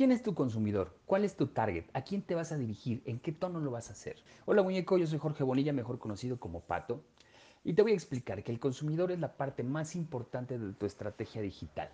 es tu consumidor? ¿Cuál es tu target? ¿A quién te vas a dirigir? ¿En qué tono lo vas a hacer? Hola muñeco, yo soy Jorge Bonilla, mejor conocido como Pato, y te voy a explicar que el consumidor es la parte más importante de tu estrategia digital.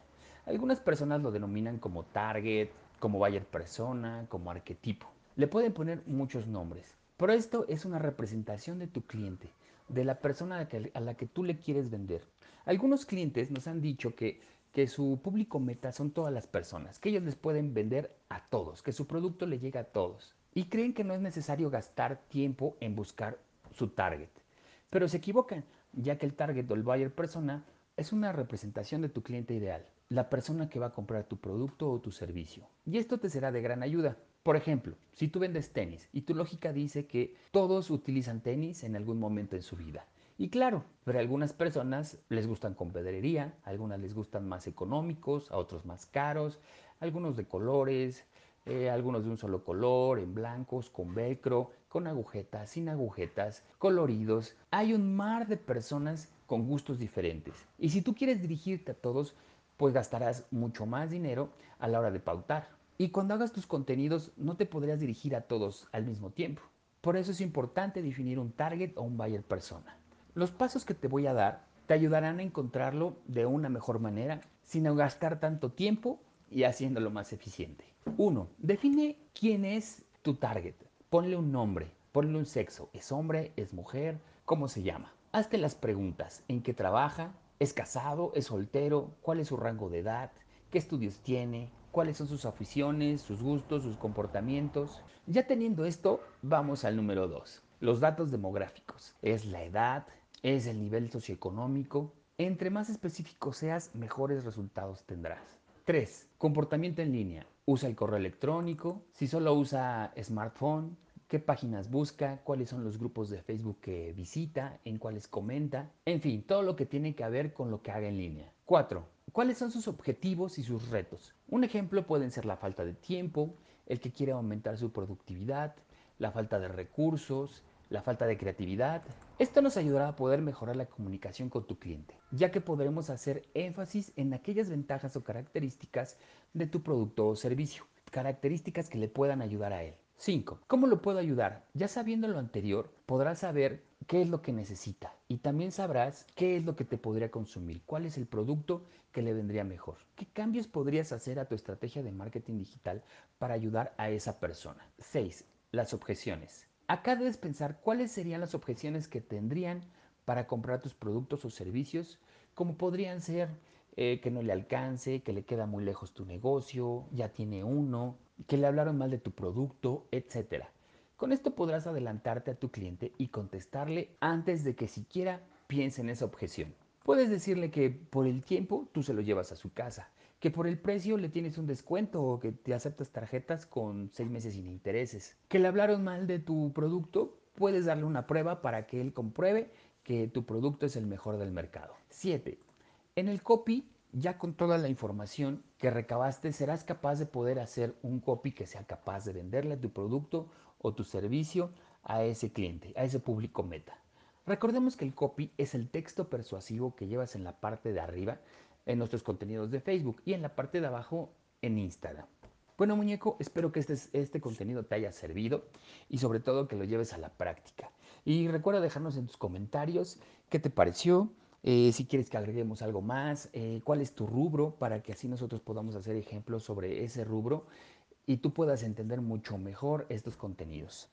Algunas personas lo denominan como target, como buyer persona, como arquetipo. Le pueden poner muchos nombres, pero esto es una representación de tu cliente, de la persona a la que tú le quieres vender. Algunos clientes nos han dicho que, que su público meta son todas las personas, que ellos les pueden vender a todos, que su producto le llega a todos. Y creen que no es necesario gastar tiempo en buscar su target. Pero se equivocan, ya que el target o el buyer persona es una representación de tu cliente ideal, la persona que va a comprar tu producto o tu servicio. Y esto te será de gran ayuda. Por ejemplo, si tú vendes tenis y tu lógica dice que todos utilizan tenis en algún momento en su vida. Y claro, pero algunas personas les gustan con pedrería, a algunas les gustan más económicos, a otros más caros, algunos de colores, eh, algunos de un solo color, en blancos, con velcro, con agujetas, sin agujetas, coloridos. Hay un mar de personas con gustos diferentes. Y si tú quieres dirigirte a todos, pues gastarás mucho más dinero a la hora de pautar. Y cuando hagas tus contenidos no te podrías dirigir a todos al mismo tiempo. Por eso es importante definir un target o un buyer persona. Los pasos que te voy a dar te ayudarán a encontrarlo de una mejor manera sin gastar tanto tiempo y haciéndolo más eficiente. 1. Define quién es tu target. Ponle un nombre, ponle un sexo. ¿Es hombre? ¿Es mujer? ¿Cómo se llama? Hazte las preguntas. ¿En qué trabaja? ¿Es casado? ¿Es soltero? ¿Cuál es su rango de edad? ¿Qué estudios tiene? cuáles son sus aficiones, sus gustos, sus comportamientos. Ya teniendo esto, vamos al número 2. Los datos demográficos. Es la edad, es el nivel socioeconómico. Entre más específico seas, mejores resultados tendrás. 3. Comportamiento en línea. Usa el correo electrónico. Si solo usa smartphone, qué páginas busca, cuáles son los grupos de Facebook que visita, en cuáles comenta, en fin, todo lo que tiene que ver con lo que haga en línea. 4. ¿Cuáles son sus objetivos y sus retos? Un ejemplo pueden ser la falta de tiempo, el que quiere aumentar su productividad, la falta de recursos, la falta de creatividad. Esto nos ayudará a poder mejorar la comunicación con tu cliente, ya que podremos hacer énfasis en aquellas ventajas o características de tu producto o servicio, características que le puedan ayudar a él. 5. ¿Cómo lo puedo ayudar? Ya sabiendo lo anterior, podrás saber qué es lo que necesita y también sabrás qué es lo que te podría consumir, cuál es el producto que le vendría mejor. ¿Qué cambios podrías hacer a tu estrategia de marketing digital para ayudar a esa persona? 6. Las objeciones. Acá debes pensar cuáles serían las objeciones que tendrían para comprar tus productos o servicios, como podrían ser eh, que no le alcance, que le queda muy lejos tu negocio, ya tiene uno, que le hablaron mal de tu producto, etc. Con esto podrás adelantarte a tu cliente y contestarle antes de que siquiera piense en esa objeción. Puedes decirle que por el tiempo tú se lo llevas a su casa, que por el precio le tienes un descuento o que te aceptas tarjetas con seis meses sin intereses. Que le hablaron mal de tu producto, puedes darle una prueba para que él compruebe que tu producto es el mejor del mercado. 7. En el copy ya con toda la información que recabaste, serás capaz de poder hacer un copy que sea capaz de venderle tu producto o tu servicio a ese cliente, a ese público meta. Recordemos que el copy es el texto persuasivo que llevas en la parte de arriba en nuestros contenidos de Facebook y en la parte de abajo en Instagram. Bueno muñeco, espero que este, este contenido te haya servido y sobre todo que lo lleves a la práctica. Y recuerda dejarnos en tus comentarios qué te pareció, eh, si quieres que agreguemos algo más, eh, cuál es tu rubro para que así nosotros podamos hacer ejemplos sobre ese rubro y tú puedas entender mucho mejor estos contenidos.